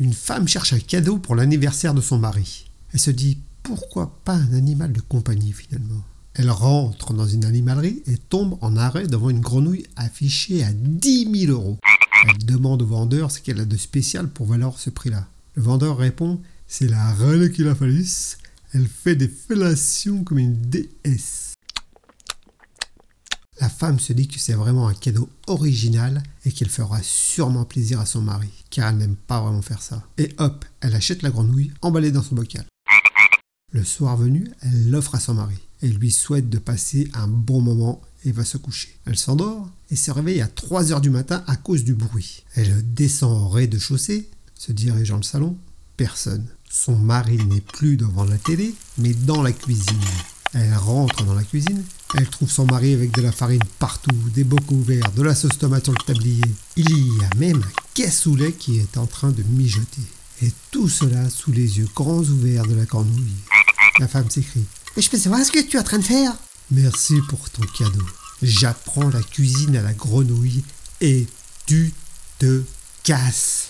Une femme cherche un cadeau pour l'anniversaire de son mari. Elle se dit pourquoi pas un animal de compagnie finalement? Elle rentre dans une animalerie et tombe en arrêt devant une grenouille affichée à 10 000 euros. Elle demande au vendeur ce qu'elle a de spécial pour valoir ce prix-là. Le vendeur répond C'est la reine qui la falisse. Elle fait des fellations comme une déesse. Femme se dit que c'est vraiment un cadeau original et qu'il fera sûrement plaisir à son mari, car elle n'aime pas vraiment faire ça. Et hop, elle achète la grenouille emballée dans son bocal. Le soir venu, elle l'offre à son mari et lui souhaite de passer un bon moment et va se coucher. Elle s'endort et se réveille à 3 heures du matin à cause du bruit. Elle descend au rez-de-chaussée, se dirigeant le salon. Personne. Son mari n'est plus devant la télé, mais dans la cuisine. Elle rentre dans la cuisine. Elle trouve son mari avec de la farine partout, des bocaux ouverts, de la sauce tomate sur le tablier. Il y a même un cassoulet qui est en train de mijoter. Et tout cela sous les yeux grands ouverts de la cornouille. La femme s'écrie. Mais je peux savoir ce que tu es en train de faire? Merci pour ton cadeau. J'apprends la cuisine à la grenouille et tu te casses.